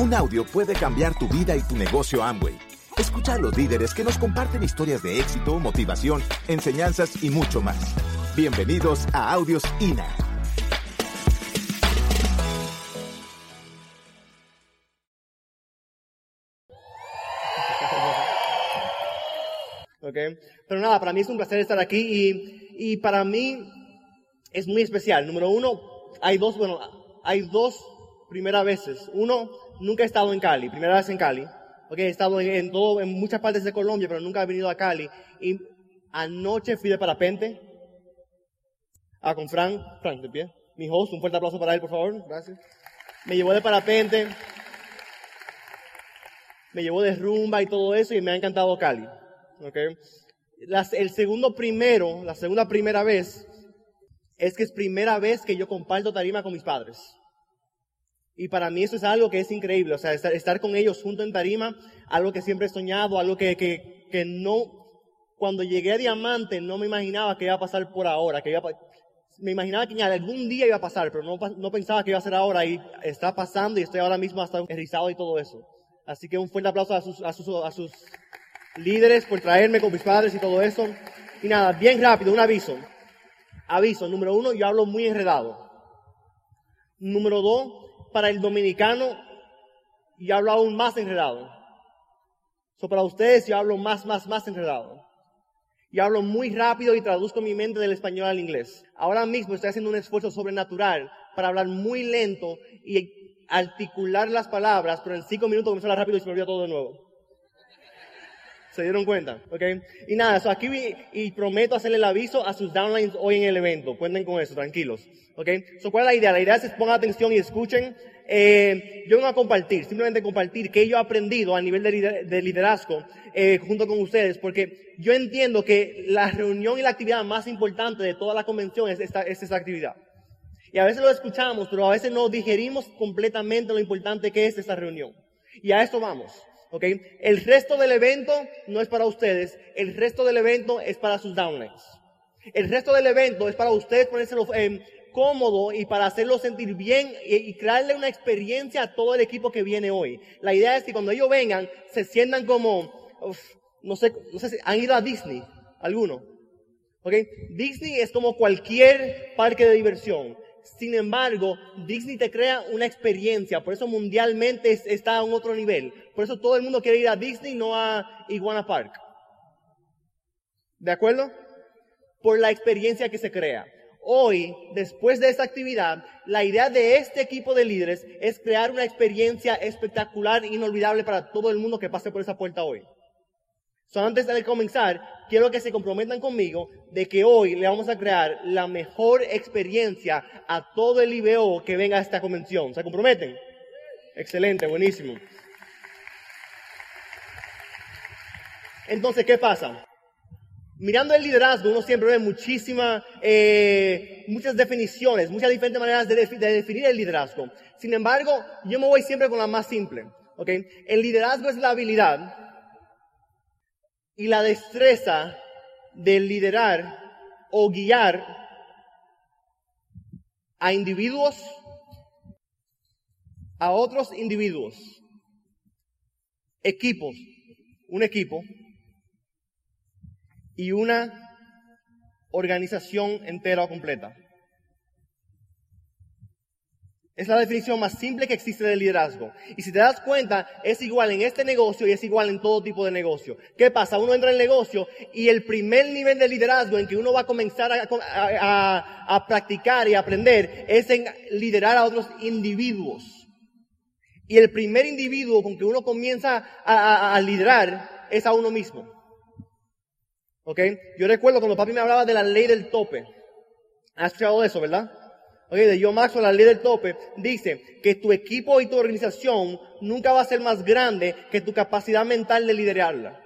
Un audio puede cambiar tu vida y tu negocio Amway. Escucha a los líderes que nos comparten historias de éxito, motivación, enseñanzas y mucho más. Bienvenidos a Audios INA. Okay. Pero nada, para mí es un placer estar aquí y, y para mí es muy especial. Número uno, hay dos, bueno, hay dos primeras veces. Uno, nunca he estado en Cali, primera vez en Cali. Okay, he estado en, todo, en muchas partes de Colombia, pero nunca he venido a Cali. Y anoche fui de parapente. Ah, con Frank, Frank, de pie. Mi host, un fuerte aplauso para él, por favor. Gracias. Me llevó de parapente. Me llevó de rumba y todo eso y me ha encantado Cali. Okay. El segundo primero, la segunda primera vez, es que es primera vez que yo comparto tarima con mis padres. Y para mí eso es algo que es increíble, o sea, estar, con ellos junto en tarima, algo que siempre he soñado, algo que, que, que no, cuando llegué a Diamante no me imaginaba que iba a pasar por ahora, que iba me imaginaba que algún día iba a pasar, pero no, no pensaba que iba a ser ahora y está pasando y estoy ahora mismo hasta erizado y todo eso. Así que un fuerte aplauso a sus, a sus, a sus líderes por traerme con mis padres y todo eso. Y nada, bien rápido, un aviso. Aviso, número uno, yo hablo muy enredado. Número dos, para el dominicano, yo hablo aún más enredado. So, para ustedes yo hablo más, más, más enredado. Yo hablo muy rápido y traduzco mi mente del español al inglés. Ahora mismo estoy haciendo un esfuerzo sobrenatural para hablar muy lento y articular las palabras, pero en cinco minutos comenzó a hablar rápido y se me olvidó todo de nuevo. ¿Se dieron cuenta? ¿Ok? Y nada, so aquí y prometo hacerle el aviso a sus downlines hoy en el evento. Cuenten con eso, tranquilos. ¿Ok? So, ¿cuál es la idea? La idea es que pongan atención y escuchen. Eh, yo vengo a compartir, simplemente compartir qué yo he aprendido a nivel de, liderazgo eh, junto con ustedes, porque yo entiendo que la reunión y la actividad más importante de toda la convención es esta, es esta actividad. Y a veces lo escuchamos, pero a veces no digerimos completamente lo importante que es esta reunión. Y a esto vamos. ¿Ok? El resto del evento no es para ustedes, el resto del evento es para sus downlines. El resto del evento es para ustedes ponérselo eh, cómodo y para hacerlo sentir bien y, crearle una experiencia a todo el equipo que viene hoy. La idea es que cuando ellos vengan se sientan como, no sé, no sé si han ido a Disney, alguno. ¿Ok? Disney es como cualquier parque de diversión. Sin embargo, Disney te crea una experiencia, por eso mundialmente está a un otro nivel. Por eso todo el mundo quiere ir a Disney, no a Iguana Park. ¿De acuerdo? Por la experiencia que se crea. Hoy, después de esta actividad, la idea de este equipo de líderes es crear una experiencia espectacular, inolvidable para todo el mundo que pase por esa puerta hoy. So, antes de comenzar, quiero que se comprometan conmigo de que hoy le vamos a crear la mejor experiencia a todo el IBO que venga a esta convención. ¿Se comprometen? Excelente, buenísimo. Entonces, ¿qué pasa? Mirando el liderazgo, uno siempre ve muchísimas, eh, muchas definiciones, muchas diferentes maneras de, de, definir el liderazgo. Sin embargo, yo me voy siempre con la más simple. ¿okay? El liderazgo es la habilidad y la destreza de liderar o guiar a individuos, a otros individuos, equipos, un equipo y una organización entera o completa. Es la definición más simple que existe del liderazgo. Y si te das cuenta, es igual en este negocio y es igual en todo tipo de negocio. ¿Qué pasa? Uno entra en el negocio y el primer nivel de liderazgo en que uno va a comenzar a, practicar y aprender es en liderar a otros individuos. Y el primer individuo con que uno comienza a, liderar es a uno mismo. ¿Ok? Yo recuerdo cuando papi me hablaba de la ley del tope. ¿Has escuchado eso, verdad? Oye, de John Maxwell, la ley del tope, dice que tu equipo y tu organización nunca va a ser más grande que tu capacidad mental de liderarla.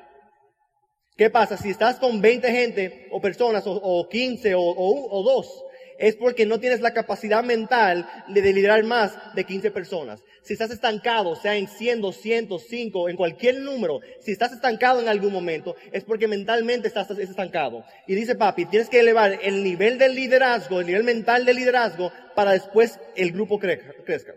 ¿Qué pasa? Si estás con 20 gente o personas o, 15 o, o, o 2, es porque no tienes la capacidad mental de liderar más de 15 personas. Si estás estancado, sea en 100, 200, 5, en cualquier número, si estás estancado en algún momento, es porque mentalmente estás estancado. Y dice papi, tienes que elevar el nivel del liderazgo, el nivel mental del liderazgo, para después el grupo crezca.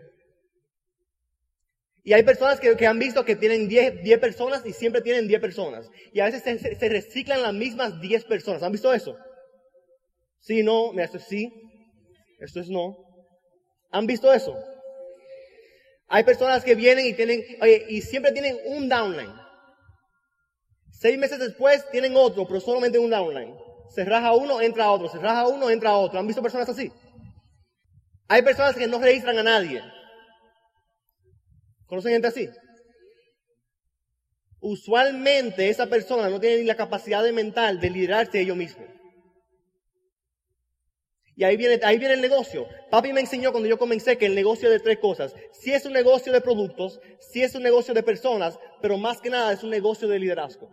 Y hay personas que, han visto que tienen 10, 10 personas y siempre tienen 10 personas. Y a veces se reciclan las mismas 10 personas. ¿Han visto eso? Sí, no, mira, esto es sí, esto es no. ¿Han visto eso? Hay personas que vienen y tienen, y siempre tienen un downline. Seis meses después tienen otro, pero solamente un downline. Se raja uno, entra otro, se raja uno, entra otro. ¿Han visto personas así? Hay personas que no registran a nadie. ¿Conocen gente así? Usualmente esa persona no tiene ni la capacidad mental de liderarse ellos mismos. Y ahí viene, ahí viene el negocio. Papi me enseñó cuando yo comencé que el negocio de tres cosas. Si es un negocio de productos, si es un negocio de personas, pero más que nada es un negocio de liderazgo.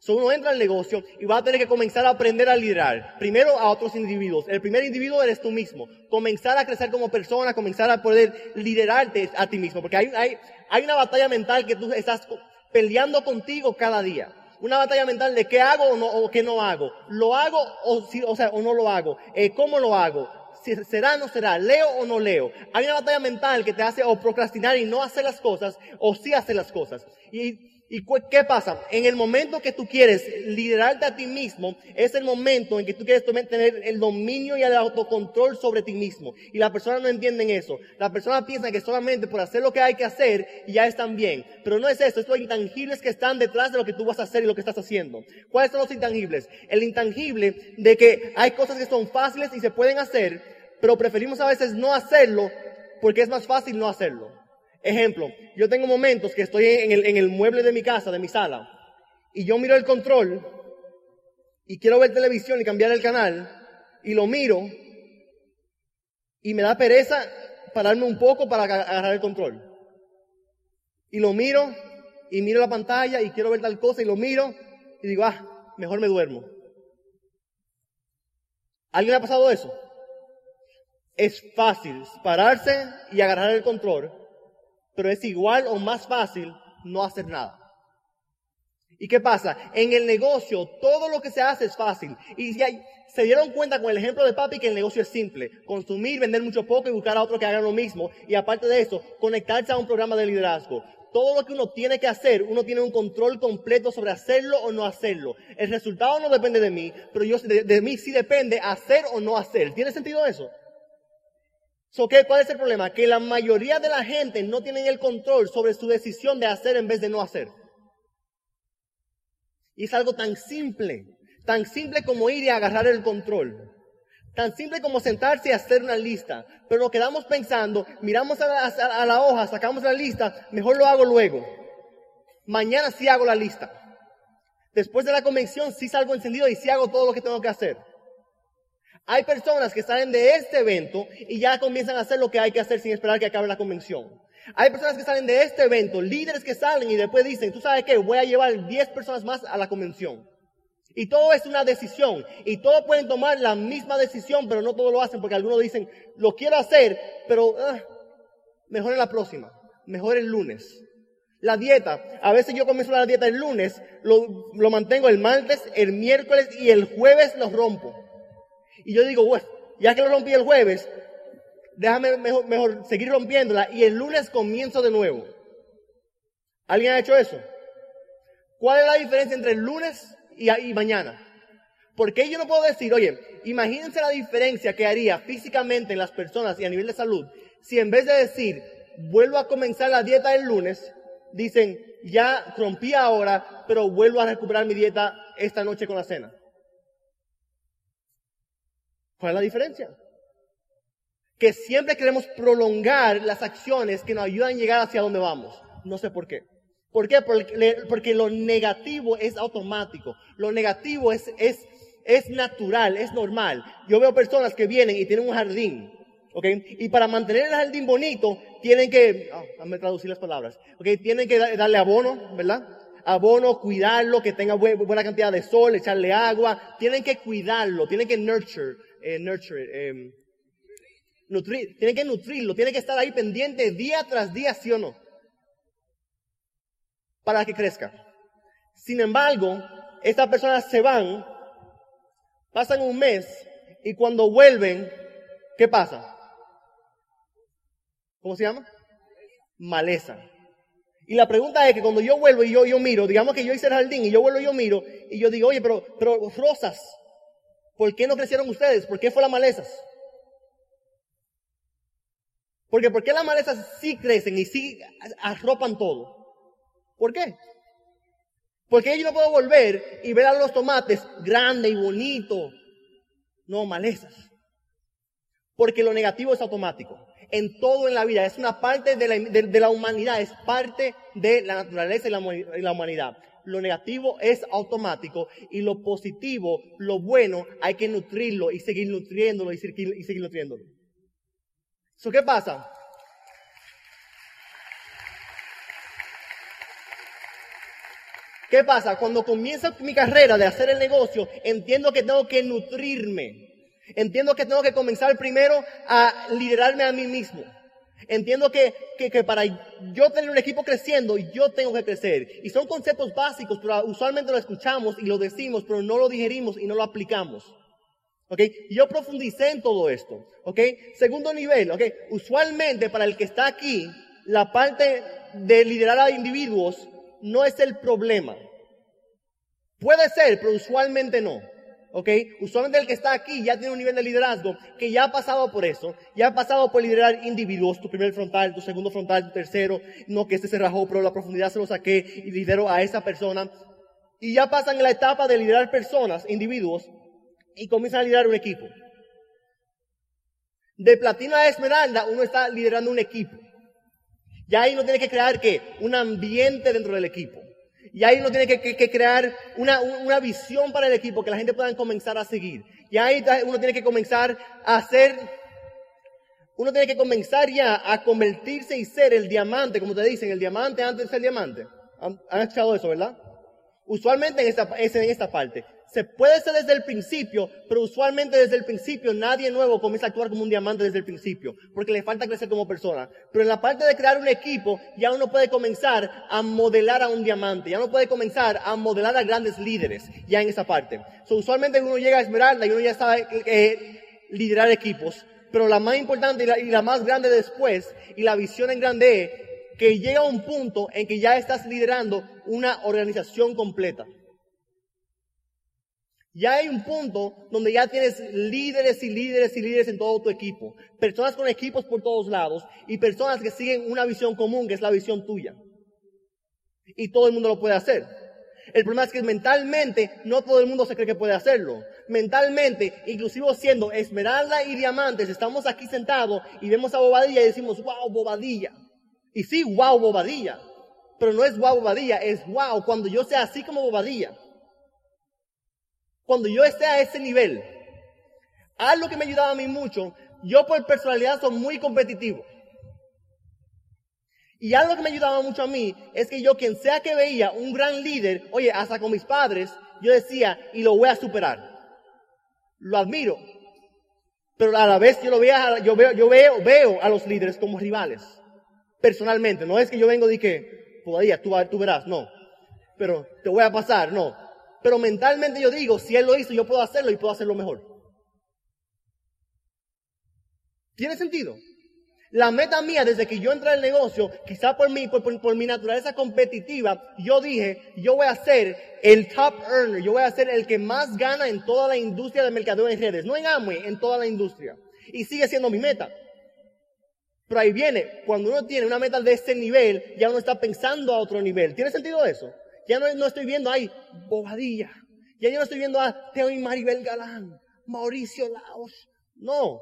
So uno entra al negocio y va a tener que comenzar a aprender a liderar. Primero a otros individuos. El primer individuo eres tú mismo. Comenzar a crecer como persona, comenzar a poder liderarte a ti mismo. Porque hay, hay, una batalla mental que tú estás peleando contigo cada día. Una batalla mental de qué hago o, no, o qué no hago. Lo hago o, si- o, sea, o no lo hago. Eh, ¿Cómo lo hago? ¿Será o no será? ¿Leo o no leo? Hay una batalla mental que te hace o procrastinar y no hacer las cosas o sí hacer las cosas. Y, ¿Y qué pasa? En el momento que tú quieres liderarte a ti mismo, es el momento en que tú quieres tener el dominio y el autocontrol sobre ti mismo. Y las personas no entienden eso. Las personas piensan que solamente por hacer lo que hay que hacer ya están bien. Pero no es eso, es los intangibles que están detrás de lo que tú vas a hacer y lo que estás haciendo. ¿Cuáles son los intangibles? El intangible de que hay cosas que son fáciles y se pueden hacer, pero preferimos a veces no hacerlo porque es más fácil no hacerlo. Ejemplo, yo tengo momentos que estoy en el, en el mueble de mi casa, de mi sala, y yo miro el control y quiero ver televisión y cambiar el canal, y lo miro, y me da pereza pararme un poco para aga- agarrar el control. Y lo miro, y miro la pantalla, y quiero ver tal cosa, y lo miro, y digo, ah, mejor me duermo. ¿Alguien ha pasado eso? Es fácil pararse y agarrar el control, pero es igual o más fácil no hacer nada. ¿Y qué pasa? En el negocio todo lo que se hace es fácil. Y se dieron cuenta con el ejemplo de papi que el negocio es simple. Consumir, vender mucho poco y buscar a otro que haga lo mismo. Y aparte de eso, conectarse a un programa de liderazgo. Todo lo que uno tiene que hacer, uno tiene un control completo sobre hacerlo o no hacerlo. El resultado no depende de mí, pero yo, de, de mí sí depende hacer o no hacer. ¿Tiene sentido eso? So. ¿Cuál es el problema? Que la mayoría de la gente no tienen el control sobre su decisión de hacer en vez de no hacer. Y es algo tan simple, tan simple como ir y agarrar el control. Tan simple como sentarse y hacer una lista. Pero nos quedamos pensando, miramos a la, a la hoja, sacamos la lista, mejor lo hago luego. Mañana sí hago la lista. Después de la convención sí salgo encendido y sí hago todo lo que tengo que hacer. Hay personas que salen de este evento y ya comienzan a hacer lo que hay que hacer sin esperar que acabe la convención. Hay personas que salen de este evento, líderes que salen y después dicen, tú sabes qué, voy a llevar 10 personas más a la convención. Y todo es una decisión. Y todos pueden tomar la misma decisión, pero no todos lo hacen porque algunos dicen, lo quiero hacer, pero ah, mejor en la próxima, mejor el lunes. La dieta, a veces yo comienzo la dieta el lunes, lo, lo mantengo el martes, el miércoles y el jueves lo rompo. Y yo digo, bueno, ya que lo rompí el jueves, déjame mejor, seguir rompiéndola y el lunes comienzo de nuevo. ¿Alguien ha hecho eso? ¿Cuál es la diferencia entre el lunes y, y mañana? Porque yo no puedo decir, oye, imagínense la diferencia que haría físicamente en las personas y a nivel de salud si en vez de decir, vuelvo a comenzar la dieta el lunes, dicen, ya rompí ahora, pero vuelvo a recuperar mi dieta esta noche con la cena. ¿Cuál es la diferencia? Que siempre queremos prolongar las acciones que nos ayudan a llegar hacia donde vamos. No sé por qué. ¿Por qué? Porque, lo negativo es automático. Lo negativo es, es, es natural, es normal. Yo veo personas que vienen y tienen un jardín. ¿ok? Y para mantener el jardín bonito, tienen que, oh, traducir las palabras, ¿ok? Tienen que da- darle abono, ¿verdad? Abono, cuidarlo, que tenga bue- buena cantidad de sol, echarle agua. Tienen que cuidarlo, tienen que nurture, eh, nurture, em, nutrir, tienen que nutrirlo, tienen que estar ahí pendiente día tras día, sí o no, para que crezca. Sin embargo, estas personas se van, pasan un mes y cuando vuelven, ¿qué pasa? ¿Cómo se llama? Maleza. Y la pregunta es que cuando yo vuelvo y yo, yo miro, digamos que yo hice el jardín y yo vuelvo y yo miro, y yo digo, oye, pero, pero rosas, ¿por qué no crecieron ustedes? ¿Por qué fue las malezas? Porque ¿por qué las malezas sí crecen y sí arropan todo? ¿Por qué? Porque yo no puedo volver y ver a los tomates grande y bonito. No, malezas. Porque lo negativo es automático en todo en la vida, es una parte de la, humanidad, es parte de la naturaleza y la, humanidad. Lo negativo es automático y lo positivo, lo bueno, hay que nutrirlo y seguir nutriéndolo y seguir, y seguir nutriéndolo. ¿Eso qué pasa? ¿Qué pasa? Cuando comienza mi carrera de hacer el negocio, entiendo que tengo que nutrirme. Entiendo que tengo que comenzar primero a liderarme a mí mismo. Entiendo que, que, para yo tener un equipo creciendo, yo tengo que crecer. Y son conceptos básicos, pero usualmente lo escuchamos y lo decimos, pero no lo digerimos y no lo aplicamos. ¿Ok? Yo profundicé en todo esto. ¿Ok? Segundo nivel, ¿ok? Usualmente para el que está aquí, la parte de liderar a individuos no es el problema. Puede ser, pero usualmente no. ¿Ok? Usualmente el que está aquí ya tiene un nivel de liderazgo que ya ha pasado por eso, ya ha pasado por liderar individuos, tu primer frontal, tu segundo frontal, tu tercero, no que este se rajó, pero la profundidad se lo saqué y lidero a esa persona. Y ya pasan la etapa de liderar personas, individuos, y comienzan a liderar un equipo. De platino a esmeralda, uno está liderando un equipo. Ya ahí no tiene que crear que un ambiente dentro del equipo. Y ahí uno tiene que, crear una, visión para el equipo que la gente pueda comenzar a seguir. Y ahí uno tiene que comenzar a hacer, uno tiene que comenzar ya a convertirse y ser el diamante, como te dicen, el diamante antes de ser diamante. ¿Han, han eso, verdad? Usualmente en esta, es en esta parte. Se puede ser desde el principio, pero usualmente desde el principio nadie nuevo comienza a actuar como un diamante desde el principio, porque le falta crecer como persona. Pero en la parte de crear un equipo, ya uno puede comenzar a modelar a un diamante, ya uno puede comenzar a modelar a grandes líderes, ya en esa parte. So, usualmente uno llega a Esmeralda y uno ya sabe eh, liderar equipos, pero la más importante y la, y la más grande después, y la visión en grande que llega a un punto en que ya estás liderando una organización completa. Ya hay un punto donde ya tienes líderes y líderes y líderes en todo tu equipo. Personas con equipos por todos lados y personas que siguen una visión común, que es la visión tuya. Y todo el mundo lo puede hacer. El problema es que mentalmente no todo el mundo se cree que puede hacerlo. Mentalmente, inclusive siendo esmeralda y diamantes, estamos aquí sentados y vemos a Bobadilla y decimos, wow, Bobadilla. Y sí, wow, Bobadilla. Pero no es wow, Bobadilla, es wow cuando yo sea así como Bobadilla cuando yo esté a ese nivel, algo que me ayudaba a mí mucho, yo por personalidad soy muy competitivo. Y algo que me ayudaba mucho a mí es que yo, quien sea que veía un gran líder, oye, hasta con mis padres, yo decía, y lo voy a superar. Lo admiro. Pero a la vez yo lo veo, yo veo, veo, a los líderes como rivales. Personalmente. No es que yo vengo de que, todavía, tú verás, no. Pero te voy a pasar, no pero mentalmente yo digo, si Él lo hizo, yo puedo hacerlo y puedo hacerlo mejor. ¿Tiene sentido? La meta mía desde que yo entré al negocio, quizá por mi, por, mi naturaleza competitiva, yo dije, yo voy a ser el top earner, yo voy a ser el que más gana en toda la industria de mercadeo en redes, no en Amway, en toda la industria. Y sigue siendo mi meta. Pero ahí viene, cuando uno tiene una meta de este nivel, ya uno está pensando a otro nivel. ¿Tiene sentido eso? Ya no, estoy viendo ahí Bobadilla. Ya yo no estoy viendo a Teo y Maribel Galán, Mauricio Laos. No.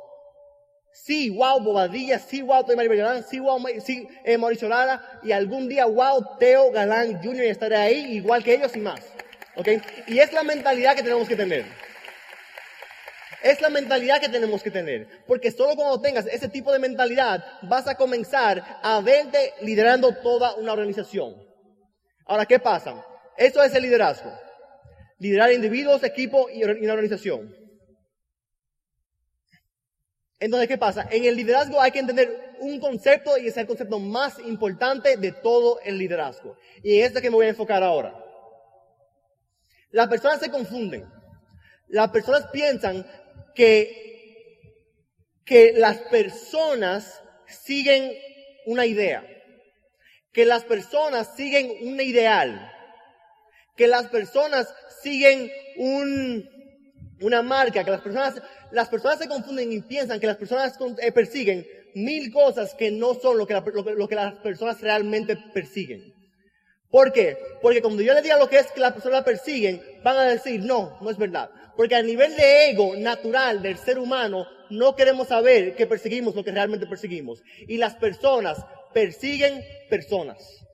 Sí, wow, Bobadilla, sí, wow, Teo y Maribel Galán, sí, wow, sí, eh, Mauricio Lara, y algún día, wow, Teo Galán Jr. estaré ahí igual que ellos y más. ¿Ok? Y es la mentalidad que tenemos que tener. Es la mentalidad que tenemos que tener. Porque solo cuando tengas ese tipo de mentalidad vas a comenzar a verte liderando toda una organización. Ahora, ¿qué pasa? Eso es el liderazgo. Liderar individuos, equipo y una organización. Entonces, ¿qué pasa? En el liderazgo hay que entender un concepto y es el concepto más importante de todo el liderazgo. Y es este que me voy a enfocar ahora. Las personas se confunden. Las personas piensan que, que las personas siguen una idea que las personas siguen un ideal, que las personas siguen un, una marca, que las personas, las personas se confunden y piensan que las personas eh, persiguen mil cosas que no son lo que, lo, que las personas realmente persiguen. ¿Por qué? Porque cuando yo les diga lo que es que las personas persiguen, van a decir, no, no es verdad. Porque a nivel de ego natural del ser humano, no queremos saber que perseguimos lo que realmente perseguimos. Y las personas persiguen personas.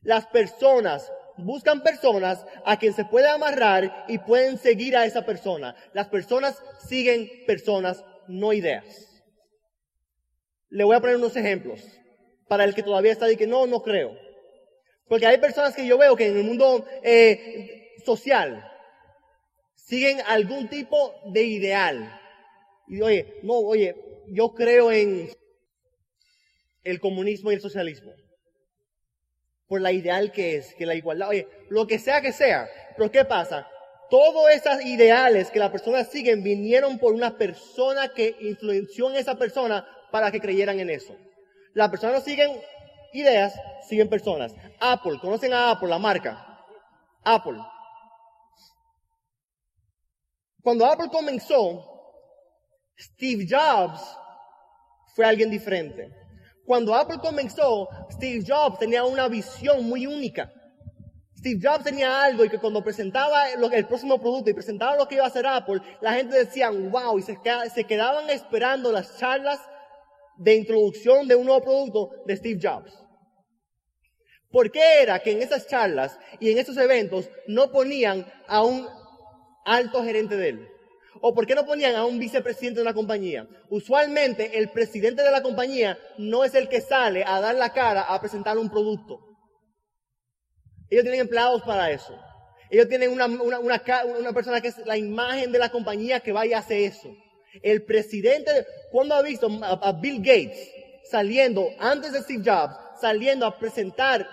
Las personas buscan personas a quien se puede amarrar y pueden seguir a esa persona. Las personas siguen personas, no ideas. Le voy a poner unos ejemplos para el que todavía está de que no, no creo. Porque hay personas que yo veo que en el mundo eh, social siguen algún tipo de ideal. Y oye, no, oye, yo creo en el comunismo y el socialismo por la ideal que es, que la igualdad, oye, lo que sea que sea. Pero ¿qué pasa? Todos esos ideales que las personas siguen vinieron por una persona que influenció en esa persona para que creyeran en eso. Las personas no siguen ideas, siguen personas. Apple, ¿conocen a Apple, la marca? Apple. Cuando Apple comenzó, Steve Jobs fue alguien diferente. Cuando Apple comenzó, Steve Jobs tenía una visión muy única. Steve Jobs tenía algo y que cuando presentaba el próximo producto y presentaba lo que iba a hacer Apple, la gente decía, wow, y se, se quedaban esperando las charlas de introducción de un nuevo producto de Steve Jobs. ¿Por qué era que en esas charlas y en esos eventos no ponían a un alto gerente de él? ¿O por qué no ponían a un vicepresidente de una compañía? Usualmente el presidente de la compañía no es el que sale a dar la cara a presentar un producto. Ellos tienen empleados para eso. Ellos tienen una, una, persona que es la imagen de la compañía que vaya a hacer eso. El presidente, ¿cuándo ha visto a Bill Gates saliendo, antes de Steve Jobs, saliendo a presentar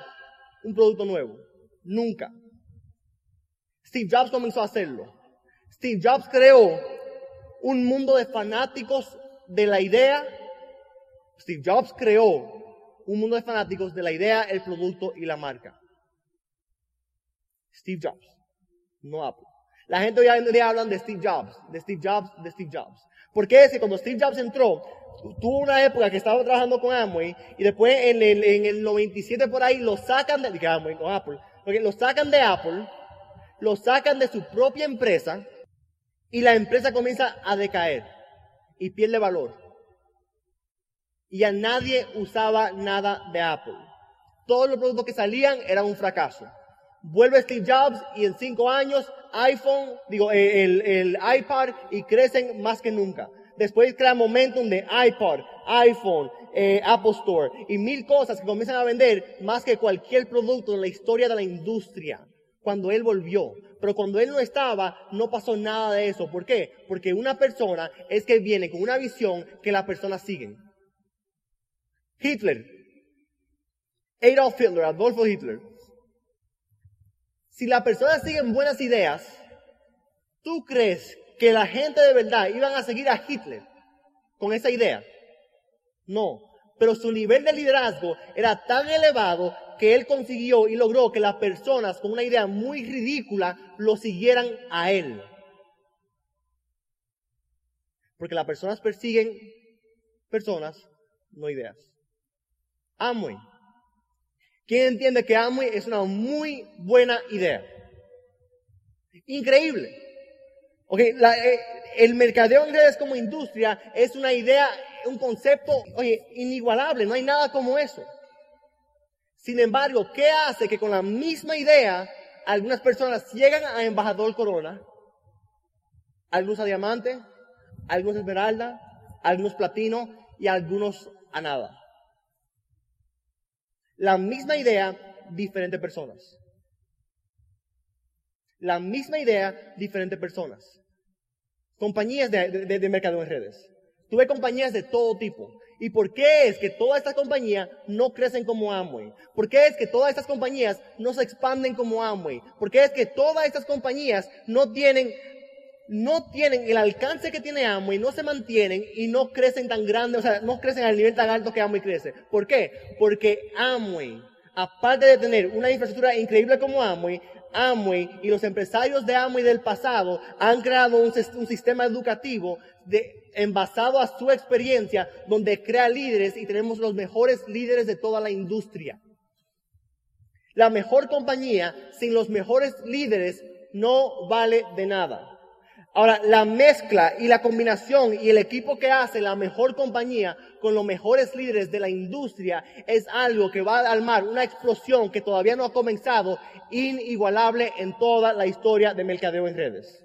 un producto nuevo? Nunca. Steve Jobs comenzó a hacerlo. Steve Jobs creó un mundo de fanáticos de la idea. Steve Jobs creó un mundo de fanáticos de la idea, el producto y la marca. Steve Jobs, no Apple. La gente hoy en día hablan de Steve Jobs, de Steve Jobs, de Steve Jobs. Porque es que cuando Steve Jobs entró, tuvo una época que estaba trabajando con Amway y después en el, en el 97 por ahí lo sacan de, Amway, con Apple, porque lo sacan de Apple, lo sacan de su propia empresa y la empresa comienza a decaer y pierde valor. Y a nadie usaba nada de Apple. Todos los productos que salían eran un fracaso. Vuelve Steve Jobs y en cinco años iPhone, digo, eh, el, iPad y crecen más que nunca. Después crea momentum de iPod, iPhone, eh, Apple Store y mil cosas que comienzan a vender más que cualquier producto en la historia de la industria cuando él volvió. Pero cuando él no estaba, no pasó nada de eso. ¿Por qué? Porque una persona es que viene con una visión que las personas siguen. Hitler. Adolf Hitler, Adolfo Hitler. Si las personas siguen buenas ideas, ¿tú crees que la gente de verdad iban a seguir a Hitler con esa idea? No. Pero su nivel de liderazgo era tan elevado que él consiguió y logró que las personas con una idea muy ridícula lo siguieran a él. Porque las personas persiguen personas, no ideas. Amway. ¿Quién entiende que Amway es una muy buena idea? Increíble. Okay, eh, el mercadeo en redes como industria es una idea, un concepto, oye, inigualable. No hay nada como eso. Sin embargo, ¿qué hace que con la misma idea algunas personas llegan a embajador corona? Algunos a diamante, algunos a esmeralda, algunos platino y algunos a nada. La misma idea, diferentes personas. La misma idea, diferentes personas. Compañías de, de, mercado en redes. Tuve compañías de todo tipo. ¿Y por qué es que todas estas compañías no crecen como Amway? ¿Por qué es que todas estas compañías no se expanden como Amway? ¿Por qué es que todas estas compañías no tienen no tienen el alcance que tiene Amway, no se mantienen y no crecen tan grandes, o sea, no crecen al nivel tan alto que Amway crece. ¿Por qué? Porque Amway, aparte de tener una infraestructura increíble como Amway, Amway y los empresarios de Amway del pasado han creado un, un sistema educativo de, envasado a su experiencia donde crea líderes y tenemos los mejores líderes de toda la industria. La mejor compañía sin los mejores líderes no vale de nada. Ahora, la mezcla y la combinación y el equipo que hace la mejor compañía con los mejores líderes de la industria es algo que va a armar una explosión que todavía no ha comenzado, inigualable en toda la historia de mercadeo en redes.